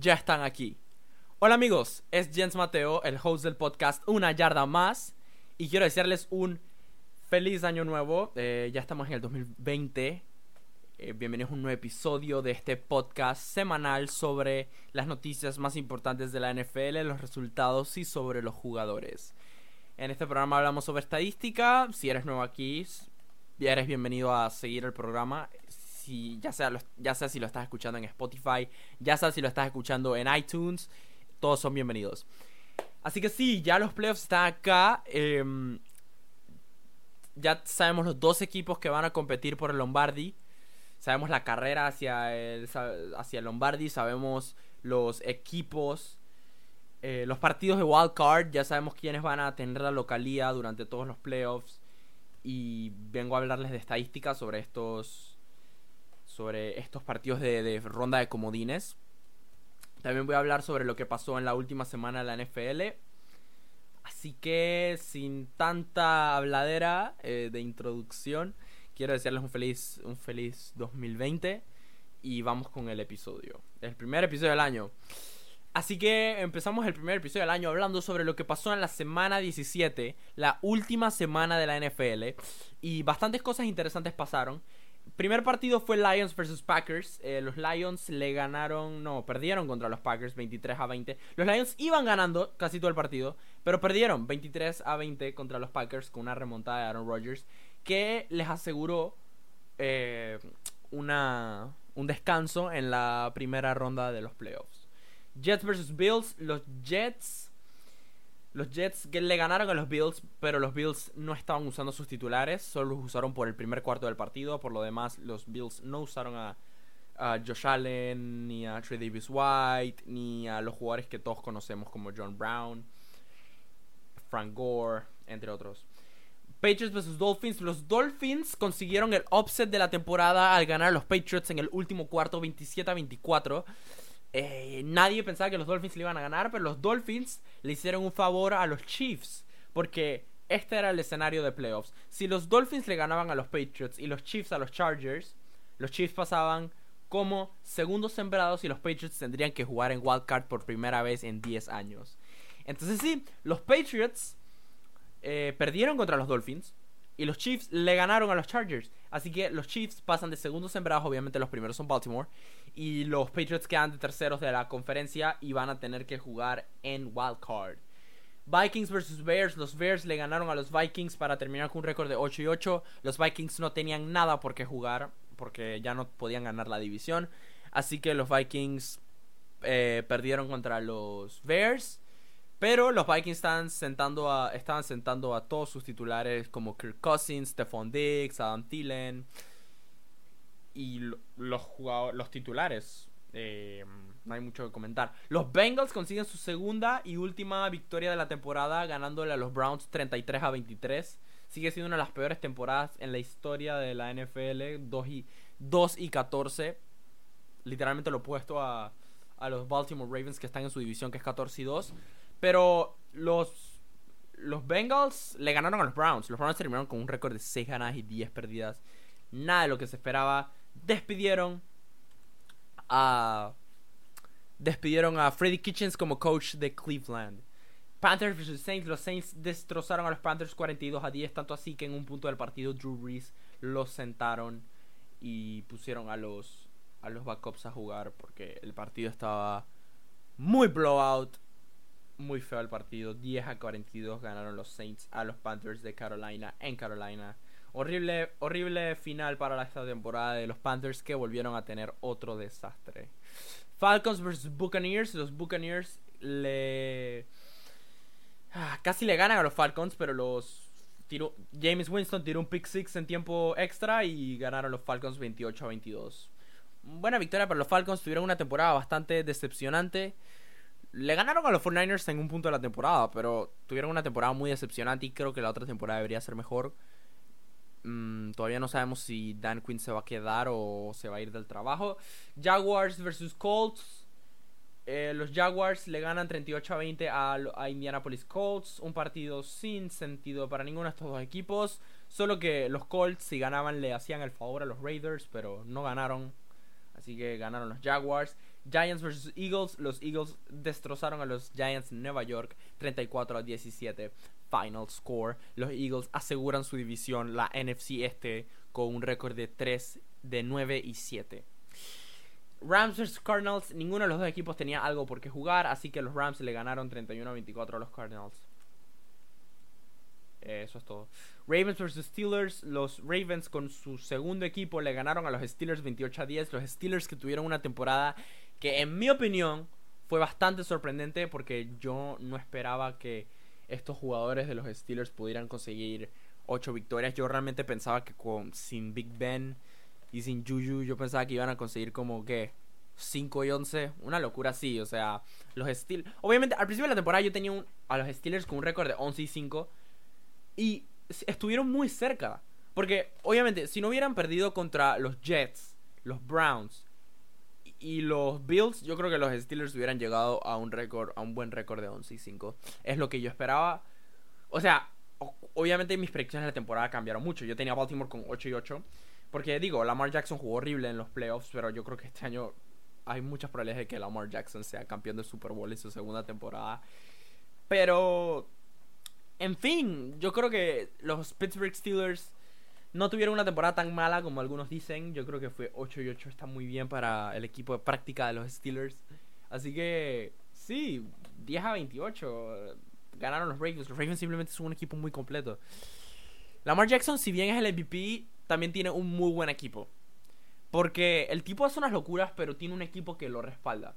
ya están aquí. Hola amigos, es Jens Mateo, el host del podcast Una Yarda Más, y quiero desearles un feliz año nuevo. Eh, ya estamos en el 2020. Eh, bienvenidos a un nuevo episodio de este podcast semanal sobre las noticias más importantes de la NFL, los resultados y sobre los jugadores. En este programa hablamos sobre estadística. Si eres nuevo aquí, eres bienvenido a seguir el programa si ya sea, ya sea si lo estás escuchando en Spotify, ya sea si lo estás escuchando en iTunes, todos son bienvenidos. Así que sí, ya los playoffs están acá. Em, ya sabemos los dos equipos que van a competir por el Lombardi. Sabemos la carrera hacia el, hacia el Lombardi. Sabemos los equipos. Eh, los partidos de wild card. Ya sabemos quiénes van a tener la localía durante todos los playoffs. Y vengo a hablarles de estadísticas sobre estos sobre estos partidos de, ronda de comodines. También voy a hablar sobre lo que pasó en la última semana de la NFL. Así que sin tanta habladera eh, de introducción, quiero desearles un feliz, un feliz 2020 y vamos con el episodio. El primer episodio del año. Así que empezamos el primer episodio del año hablando sobre lo que pasó en la semana 17, la última semana de la NFL. Y bastantes cosas interesantes pasaron primer partido fue Lions versus Packers. Eh, los Lions le ganaron, no, perdieron contra los Packers 23 a 20. Los Lions iban ganando casi todo el partido, pero perdieron 23 a 20 contra los Packers con una remontada de Aaron Rodgers que les aseguró eh, una, un descanso en la primera ronda de los playoffs. Jets versus Bills. Los Jets los Jets le ganaron a los Bills, pero los Bills no estaban usando sus titulares, solo los usaron por el primer cuarto del partido. Por lo demás, los Bills no usaron a, Josh Allen, ni a Trey Davis White, ni a los jugadores que todos conocemos como John Brown, Frank Gore, entre otros. Patriots vs Dolphins. Los Dolphins consiguieron el offset de la temporada al ganar a los Patriots en el último cuarto 27 a 24. Eh, nadie pensaba que los Dolphins le iban a ganar, pero los Dolphins le hicieron un favor a los Chiefs. Porque este era el escenario de playoffs. Si los Dolphins le ganaban a los Patriots y los Chiefs a los Chargers, los Chiefs pasaban como segundos sembrados y los Patriots tendrían que jugar en Wild Card por primera vez en 10 años. Entonces sí, los Patriots eh, perdieron contra los Dolphins y los Chiefs le ganaron a los Chargers. Así que los Chiefs pasan de segundos sembrados, obviamente los primeros son Baltimore. Y los Patriots quedan de terceros de la conferencia y van a tener que jugar en Wild Card. Vikings vs Bears. Los Bears le ganaron a los Vikings para terminar con un récord de 8 y 8. Los Vikings no tenían nada por qué jugar porque ya no podían ganar la división. Así que los Vikings eh, perdieron contra los Bears. Pero los Vikings estaban sentando a, estaban sentando a todos sus titulares como Kirk Cousins, Stephon Diggs, Adam Thielen y los jugadores, los titulares. Eh, no hay mucho que comentar. Los Bengals consiguen su segunda y última victoria de la temporada ganándole a los Browns 33 a 23. Sigue siendo una de las peores temporadas en la historia de la NFL. 2 y, 2 y 14. Literalmente lo opuesto a, a los Baltimore Ravens que están en su división que es 14 y 2. Pero los, los Bengals le ganaron a los Browns. Los Browns terminaron con un récord de 6 ganadas y 10 perdidas. Nada de lo que se esperaba despidieron a despidieron a Freddy Kitchens como coach de Cleveland. Panthers vs Saints, los Saints destrozaron a los Panthers 42 a 10, tanto así que en un punto del partido Drew Brees los sentaron y pusieron a los a los backups a jugar porque el partido estaba muy blowout, muy feo el partido, 10 a 42 ganaron los Saints a los Panthers de Carolina en Carolina. Horrible, horrible final para esta temporada de los Panthers que volvieron a tener otro desastre. Falcons vs Buccaneers. Los Buccaneers le. Ah, casi le ganan a los Falcons, pero los. Tiró... James Winston tiró un pick six en tiempo extra y ganaron los Falcons 28 a 22. Buena victoria para los Falcons. Tuvieron una temporada bastante decepcionante. Le ganaron a los 49ers en un punto de la temporada, pero tuvieron una temporada muy decepcionante y creo que la otra temporada debería ser mejor. Mm, todavía no sabemos si Dan Quinn se va a quedar o se va a ir del trabajo. Jaguars versus Colts. Eh, los Jaguars le ganan 38 a 20 a, a, Indianapolis Colts. Un partido sin sentido para ninguno de estos dos equipos. Solo que los Colts, si ganaban, le hacían el favor a los Raiders, pero no ganaron. Así que ganaron los Jaguars. Giants vs Eagles. Los Eagles destrozaron a los Giants en Nueva York 34 a 17. Final score. Los Eagles aseguran su división, la NFC este, con un récord de 3 de 9 y 7. Rams vs Cardinals, ninguno de los dos equipos tenía algo por qué jugar, así que los Rams le ganaron 31 a 24 a los Cardinals. Eso es todo. Ravens vs Steelers. Los Ravens con su segundo equipo le ganaron a los Steelers 28 a 10. Los Steelers que tuvieron una temporada que en mi opinión fue bastante sorprendente porque yo no esperaba que estos jugadores de los Steelers pudieran conseguir 8 victorias. Yo realmente pensaba que con sin Big Ben y sin Juju yo pensaba que iban a conseguir como que 5 y 11, una locura así, o sea, los Steelers, obviamente al principio de la temporada yo tenía a los Steelers con un récord de 11 y 5 y estuvieron muy cerca. Porque, obviamente, si no hubieran perdido contra los Jets, los Browns y los Bills, yo creo que los Steelers hubieran llegado a un récord, a un buen récord de 11 y 5. Es lo que yo esperaba. O sea, obviamente mis predicciones de la temporada cambiaron mucho. Yo tenía Baltimore con 8 y 8. Porque digo, Lamar Jackson jugó horrible en los playoffs, pero yo creo que este año hay muchas probabilidades de que Lamar Jackson sea campeón del Super Bowl en su segunda temporada. Pero en fin, yo creo que los Pittsburgh Steelers no tuvieron una temporada tan mala como algunos dicen. Yo creo que fue 8 y 8, está muy bien para el equipo de práctica de los Steelers. Así que, sí, 10 a 28. Ganaron los Ravens. Los Ravens simplemente son un equipo muy completo. Lamar Jackson, si bien es el MVP, también tiene un muy buen equipo. Porque el tipo hace unas locuras, pero tiene un equipo que lo respalda.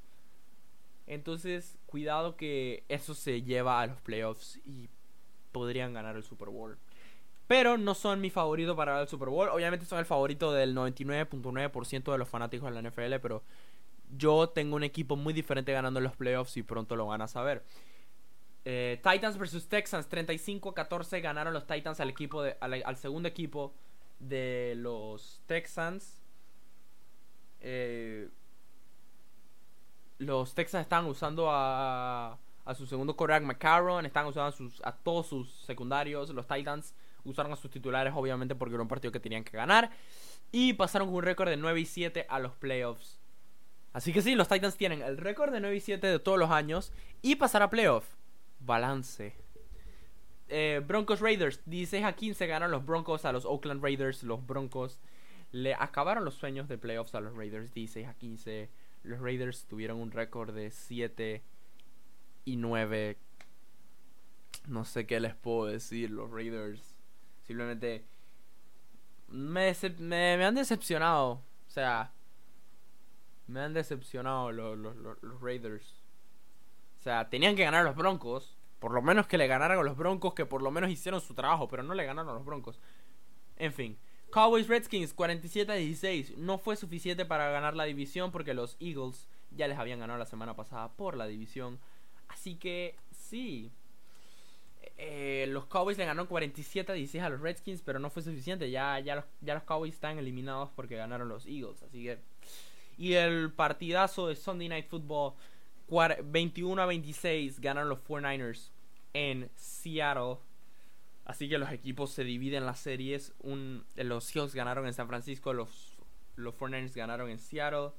Entonces, cuidado que eso se lleva a los playoffs y podrían ganar el Super Bowl. Pero no son mi favorito para el Super Bowl. Obviamente son el favorito del 99.9% de los fanáticos de la NFL, pero yo tengo un equipo muy diferente ganando los playoffs y pronto lo van a saber. Eh, Titans vs Texans, 35-14 ganaron los Titans al, equipo al, segundo equipo de los Texans. Eh, los Texans están usando a a su segundo quarterback McCarron, están usando a, sus, a todos sus secundarios, los Titans usaron a sus titulares obviamente porque era un partido que tenían que ganar y pasaron un récord de 9 y 7 a los playoffs. Así que sí, los Titans tienen el récord de 9 y 7 de todos los años y pasar a playoff. Balance. Eh, Broncos Raiders, 16 a 15 ganaron los Broncos a los Oakland Raiders. Los Broncos le acabaron los sueños de playoffs a los Raiders, 16 a 15. Los Raiders tuvieron un récord de 7 y 9. No sé qué les puedo decir, los Raiders. Simplemente me, me, han decepcionado. O sea, me han decepcionado los, los, los, Raiders. O sea, tenían que ganar a los Broncos. Por lo menos que le ganaran a los Broncos, que por lo menos hicieron su trabajo, pero no le ganaron a los Broncos. En fin. Cowboys Redskins 47 a 16. No fue suficiente para ganar la división porque los Eagles ya les habían ganado la semana pasada por la división. Así que sí. Eh, los Cowboys le ganaron 47 a 16 a los Redskins, pero no fue suficiente. Ya, ya, los, ya los Cowboys están eliminados porque ganaron los Eagles. Así que. Y el partidazo de Sunday Night Football, 21 a 26, ganaron los 49ers en Seattle. Así que los equipos se dividen las series. Los Seahawks ganaron en San Francisco, los, los 49ers ganaron en Seattle.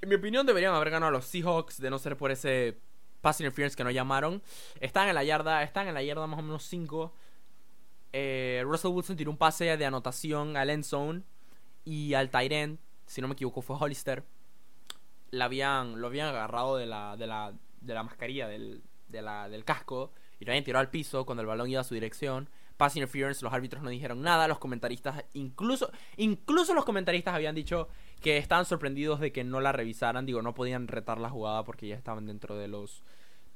En mi opinión deberían haber ganado a los Seahawks de no ser por ese pass interference que no llamaron. Están en la yarda, están en la yarda más o menos 5. Eh, Russell Wilson tiró un pase de anotación al end zone y al tight si no me equivoco fue Hollister. La habían, lo habían agarrado de la, de la, de la mascarilla del, de del casco y lo habían tirado al piso cuando el balón iba a su dirección. Pass interference, los árbitros no dijeron nada, los comentaristas, incluso, incluso los comentaristas habían dicho que estaban sorprendidos de que no la revisaran. Digo, no podían retar la jugada porque ya estaban dentro de los,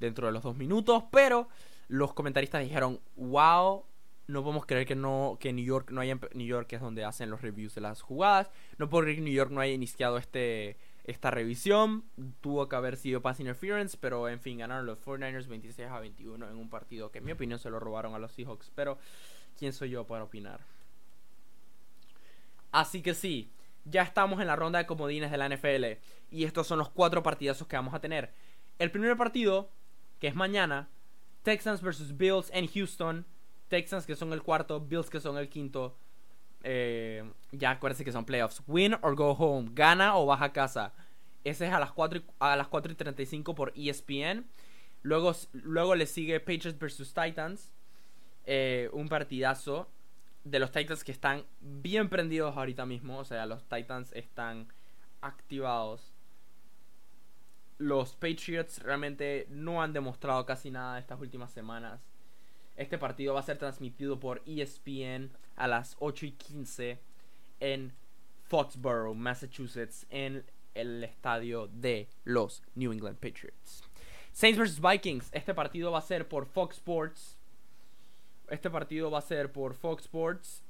dentro de los dos minutos. Pero los comentaristas dijeron, wow, no podemos creer que no que New York no haya New York es donde hacen los reviews de las jugadas no puedo creer que New York no haya iniciado este esta revisión tuvo que haber sido pass interference pero en fin ganaron los 49ers 26 a 21 en un partido que en mi opinión se lo robaron a los Seahawks pero quién soy yo para opinar así que sí ya estamos en la ronda de comodines de la NFL. Y estos son los cuatro partidazos que vamos a tener. El primer partido, que es mañana, Texans vs Bills en Houston. Texans que son el cuarto, Bills que son el quinto. Eh, ya acuérdense que son playoffs. Win or go home. Gana o baja a casa. Ese es a las 4 y, a las 4 y 35 por ESPN. Luego, luego le sigue Patriots vs Titans. Eh, un partidazo de los Titans que están bien prendidos ahorita mismo. O sea, los Titans están activados. Los Patriots realmente no han demostrado casi nada estas últimas semanas. Este partido va a ser transmitido por ESPN a las 8 y 15 en Foxborough, Massachusetts, en el estadio de los New England Patriots. Saints vs Vikings, este partido va a ser por Fox Sports. Este partido va a ser por Fox Sports.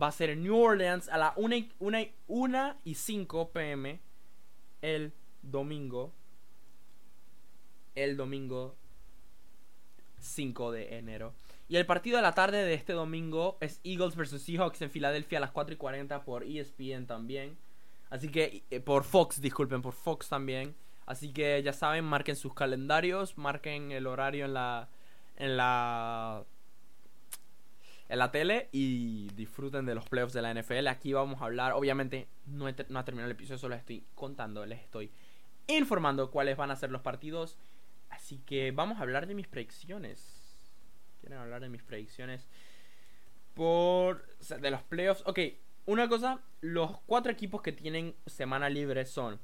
Va a ser en New Orleans a la 1 y, 5 pm el domingo. El domingo 5 de enero. Y el partido de la tarde de este domingo es Eagles vs Seahawks en Filadelfia a las 4 y 40 por ESPN también. Así que, eh, por Fox, disculpen, por Fox también. Así que ya saben, marquen sus calendarios, marquen el horario en la. en la. En la tele y disfruten de los playoffs de la NFL. Aquí vamos a hablar, obviamente, no, no ha terminado el episodio, solo les estoy contando, les estoy informando cuáles van a ser los partidos. Así que vamos a hablar de mis predicciones quieren hablar de mis predicciones por de los playoffs. Ok, una cosa, los cuatro equipos que tienen semana libre son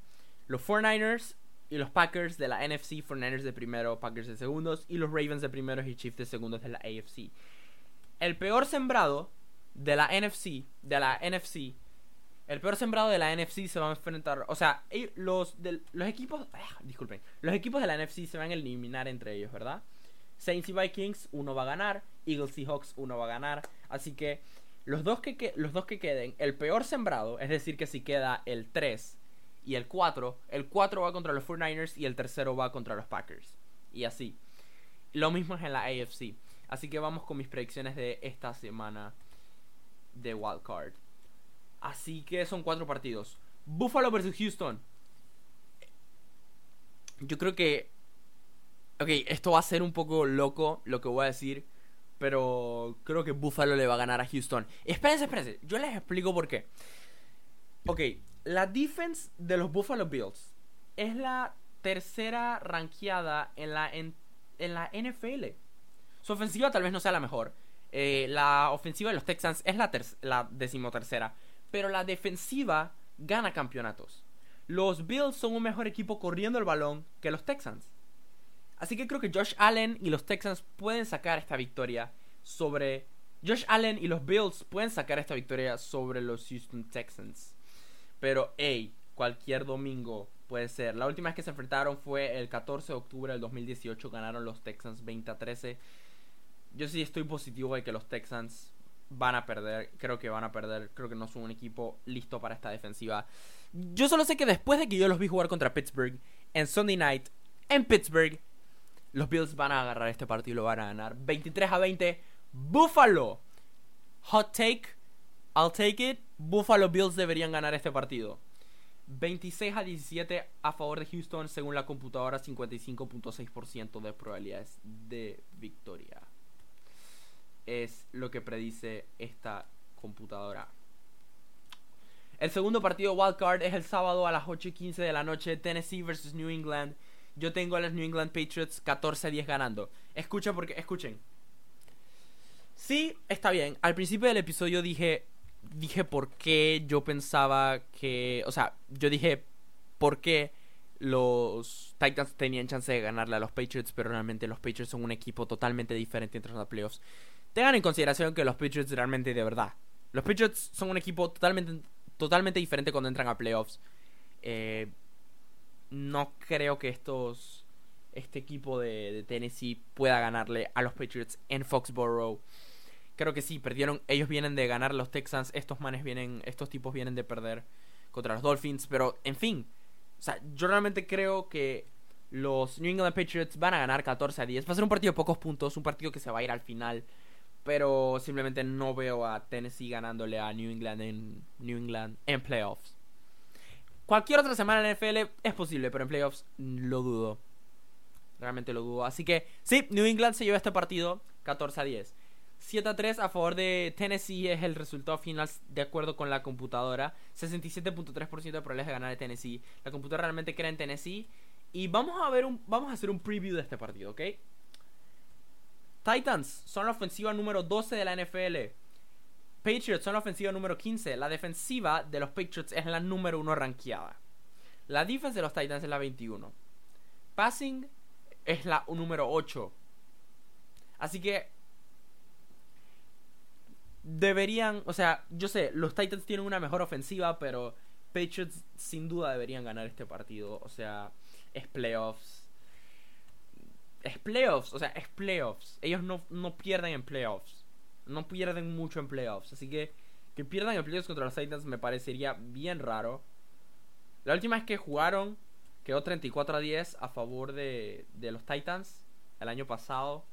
los 49ers y los Packers de la NFC, 49ers de primero, Packers de segundos, y los Ravens de primeros y Chiefs de segundos de la AFC. El peor sembrado de la NFC, de la NFC, el peor sembrado de la NFC se va a enfrentar, o sea, los, los equipos, ah, disculpen, los equipos de la NFC se van a eliminar entre ellos, ¿verdad? Saints y Vikings, uno va a ganar. Eagles y Hawks, uno va a ganar. Así que los dos que, los dos que queden, el peor sembrado, es decir, que si queda el 3 y el 4, el 4 va contra los 49ers y el tercero va contra los Packers. Y así. Lo mismo es en la AFC. Así que vamos con mis predicciones de esta semana de Wildcard. Así que son cuatro partidos. Buffalo versus Houston. Yo creo que Ok, esto va a ser un poco loco lo que voy a decir. Pero creo que Buffalo le va a ganar a Houston. Espérense, espérense. Yo les explico por qué. Ok, la defense de los Buffalo Bills es la tercera ranqueada en la, en, la NFL. Su ofensiva tal vez no sea la mejor. Eh, la ofensiva de los Texans es la, la decimotercera. Pero la defensiva gana campeonatos. Los Bills son un mejor equipo corriendo el balón que los Texans. Así que creo que Josh Allen y los Texans pueden sacar esta victoria sobre... Josh Allen y los Bills pueden sacar esta victoria sobre los Houston Texans. Pero, hey, cualquier domingo puede ser. La última vez que se enfrentaron fue el 14 de octubre del 2018. Ganaron los Texans 20 a 13. Yo sí estoy positivo de que los Texans van a perder. Creo que van a perder. Creo que no son un equipo listo para esta defensiva. Yo solo sé que después de que yo los vi jugar contra Pittsburgh en Sunday Night en Pittsburgh, los Bills van a agarrar este partido y lo van a ganar. 23 a 20. Buffalo. Hot take. I'll take it. Buffalo Bills deberían ganar este partido. 26 a 17 a favor de Houston según la computadora 55.6% de probabilidades de victoria. Es lo que predice esta computadora. El segundo partido wildcard es el sábado a las 8 y 15 de la noche. Tennessee versus New England yo tengo a los New England Patriots 14-10 ganando. Escucha porque, escuchen. Sí, está bien. Al principio del episodio dije, dije por qué yo pensaba que, o sea, yo dije por qué los Titans tenían chance de ganarle a los Patriots, pero realmente los Patriots son un equipo totalmente diferente entre los playoffs. Tengan en consideración que los Patriots realmente de verdad. Los Patriots son un equipo totalmente, totalmente diferente cuando entran a playoffs. Eh, no creo que estos este equipo de, Tennessee pueda ganarle a los Patriots en Foxborough. Creo que sí, perdieron. Ellos vienen de ganar los Texans. Estos manes vienen. Estos tipos vienen de perder contra los Dolphins. Pero, en fin. O sea, yo realmente creo que los New England Patriots van a ganar 14 a 10. Va a ser un partido de pocos puntos. Un partido que se va a ir al final. Pero simplemente no veo a Tennessee ganándole a New England en New England en playoffs. Cualquier otra semana en NFL es posible, pero en playoffs lo dudo. Realmente lo dudo. Así que sí, New England se lleva este partido 14 a 10. 7 a 3 a favor de Tennessee es el resultado final de acuerdo con la computadora. 67.3% de probabilidades de ganar de Tennessee. La computadora realmente cree en Tennessee. Y vamos a ver un, vamos a hacer un preview de este partido, ¿ok? Titans son la ofensiva número 12 de la NFL. Patriots son la ofensiva número 15. La defensiva de los Patriots es la número 1 rankeada. La defensa de los Titans es la 21. Passing es la número 8. Así que deberían, o sea, yo sé, los Titans tienen una mejor ofensiva, pero Patriots sin duda deberían ganar este partido. O sea, es playoffs. Es playoffs, o sea, es playoffs. Ellos no, no pierden en playoffs. No pierden mucho en playoffs. Así que que pierdan en playoffs contra los Titans me parecería bien raro. La última vez que jugaron quedó 34 a 10 a favor de, de los Titans el año pasado.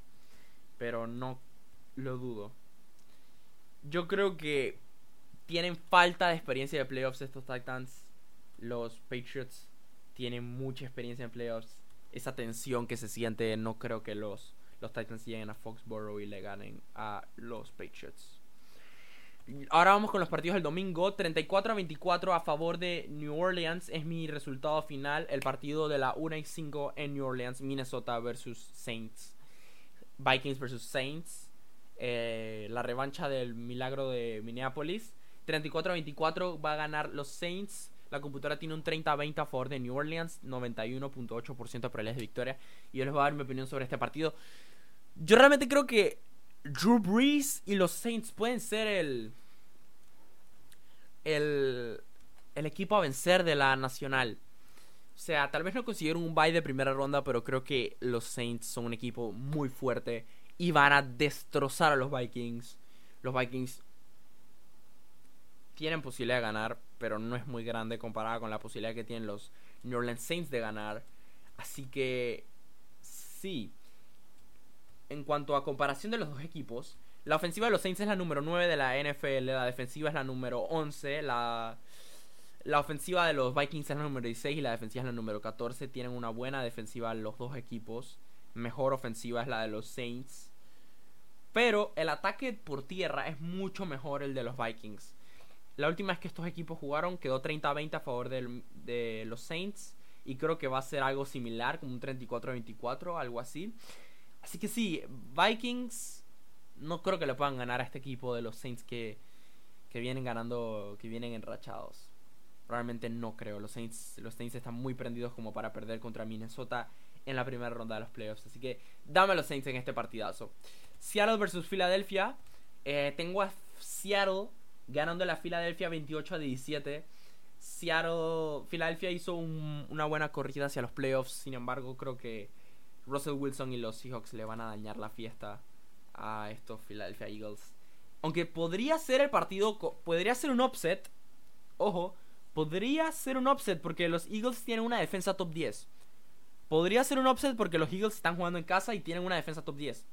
Pero no lo dudo. Yo creo que tienen falta de experiencia de playoffs estos Titans. Los Patriots tienen mucha experiencia en playoffs. Esa tensión que se siente, no creo que los, los Titans lleguen a Foxborough y le ganen a los Patriots. Ahora vamos con los partidos del domingo. 34 a 24 a favor de New Orleans es mi resultado final. El partido de la 1 y 5 en New Orleans, Minnesota versus Saints. Vikings versus Saints. Eh, la revancha del milagro de Minneapolis. 34 a 24 va a ganar los Saints. La computadora tiene un 30-20 a favor de New Orleans, 91.8% de de victoria. Y yo les voy a dar mi opinión sobre este partido. Yo realmente creo que Drew Brees y los Saints pueden ser el. El. El equipo a vencer de la nacional. O sea, tal vez no consiguieron un bye de primera ronda, pero creo que los Saints son un equipo muy fuerte y van a destrozar a los Vikings. Los Vikings tienen posibilidad de ganar, pero no es muy grande comparada con la posibilidad que tienen los New Orleans Saints de ganar. Así que sí. En cuanto a comparación de los dos equipos, la ofensiva de los Saints es la número 9 de la NFL, la defensiva es la número 11, la, la ofensiva de los Vikings es la número 16 y la defensiva es la número 14. Tienen una buena defensiva los dos equipos. Mejor ofensiva es la de los Saints. Pero el ataque por tierra es mucho mejor el de los Vikings. La última vez que estos equipos jugaron quedó 30-20 a favor de los Saints. Y creo que va a ser algo similar, como un 34-24, algo así. Así que sí, Vikings no creo que le puedan ganar a este equipo de los Saints que, que vienen ganando, que vienen enrachados. Realmente no creo. Los Saints, los Saints están muy prendidos como para perder contra Minnesota en la primera ronda de los playoffs. Así que dame los Saints en este partidazo. Seattle versus Filadelfia. Eh, tengo a Seattle ganando la Filadelfia 28 a 17. Seattle, Filadelfia hizo una buena corrida hacia los playoffs. Sin embargo, creo que Russell Wilson y los Seahawks le van a dañar la fiesta a estos Philadelphia Eagles. Aunque podría ser el partido, podría ser un upset. Ojo, podría ser un upset porque los Eagles tienen una defensa top 10. Podría ser un upset porque los Eagles están jugando en casa y tienen una defensa top 10.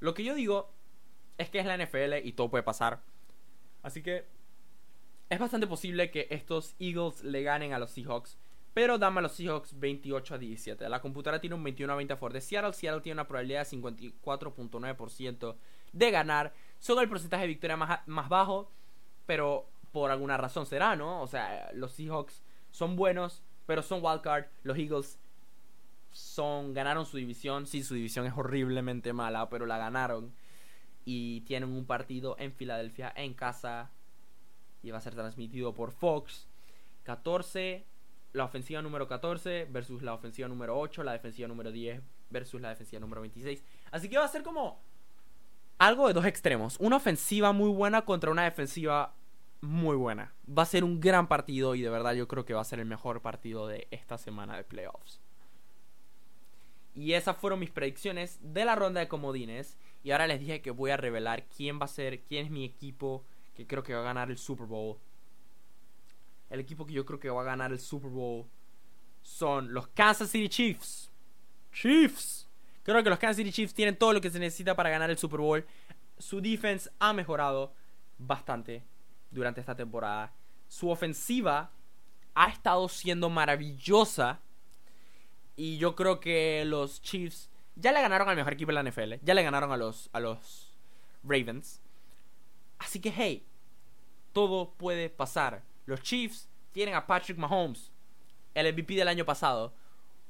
Lo que yo digo es que es la NFL y todo puede pasar. Así que es bastante posible que estos Eagles le ganen a los Seahawks. Pero dame a los Seahawks 28 a 17. La computadora tiene un 21 a 20 a de Seattle. Seattle tiene una probabilidad de 54.9% de ganar. Son el porcentaje de victoria más, más bajo. Pero por alguna razón será, ¿no? O sea, los Seahawks son buenos, pero son wildcard. Los Eagles son ganaron su división. Sí, su división es horriblemente mala, pero la ganaron y tienen un partido en Filadelfia en casa y va a ser transmitido por Fox. 14, la ofensiva número 14 versus la ofensiva número 8, la defensiva número 10 versus la defensiva número 26. Así que va a ser como algo de dos extremos. Una ofensiva muy buena contra una defensiva muy buena. Va a ser un gran partido y de verdad yo creo que va a ser el mejor partido de esta semana de playoffs. Y esas fueron mis predicciones de la ronda de comodines. Y ahora les dije que voy a revelar quién va a ser, quién es mi equipo que creo que va a ganar el Super Bowl. El equipo que yo creo que va a ganar el Super Bowl son los Kansas City Chiefs. Chiefs. Creo que los Kansas City Chiefs tienen todo lo que se necesita para ganar el Super Bowl. Su defense ha mejorado bastante durante esta temporada. Su ofensiva ha estado siendo maravillosa. Y yo creo que los Chiefs Ya le ganaron al mejor equipo de la NFL. Ya le ganaron a los, a los Ravens. Así que, hey, todo puede pasar. Los Chiefs tienen a Patrick Mahomes, el MVP del año pasado.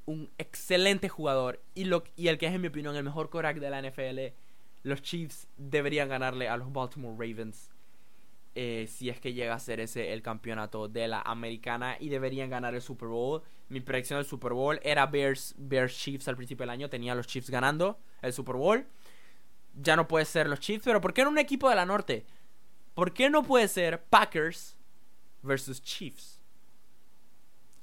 Un excelente jugador y, lo, el que es, en mi opinión, el mejor quarterback de la NFL. Los Chiefs deberían ganarle a los Baltimore Ravens. Eh, si es que llega a ser ese el campeonato de la americana y deberían ganar el Super Bowl. Mi predicción del Super Bowl era Bears, Bears Chiefs al principio del año, tenía los Chiefs ganando el Super Bowl. Ya no puede ser los Chiefs, pero ¿por qué no un equipo de la norte? ¿Por qué no puede ser Packers versus Chiefs?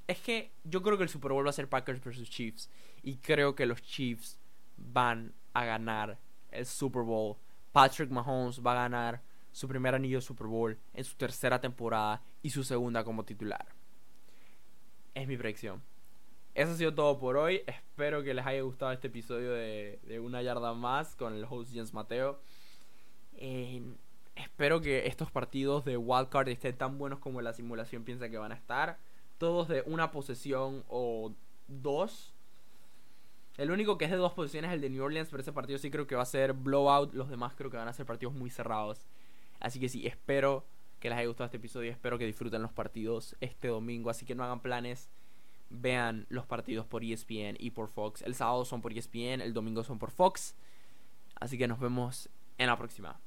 Es que yo creo que el Super Bowl va a ser Packers versus Chiefs y creo que los Chiefs van a ganar el Super Bowl. Patrick Mahomes va a ganar su primer anillo de Super Bowl en su tercera temporada y su segunda como titular. Es mi predicción. Eso ha sido todo por hoy. Espero que les haya gustado este episodio de, Una Yarda Más con el host Jens Mateo. espero que estos partidos de Wildcard estén tan buenos como la simulación piensa que van a estar. Todos de una posesión o dos. El único que es de dos posiciones es el de New Orleans, pero ese partido sí creo que va a ser blowout. Los demás creo que van a ser partidos muy cerrados. Así que sí, espero que les haya gustado este episodio. Espero que disfruten los partidos este domingo. Así que no hagan planes. Vean los partidos por ESPN y por Fox. El sábado son por ESPN, el domingo son por Fox. Así que nos vemos en la próxima.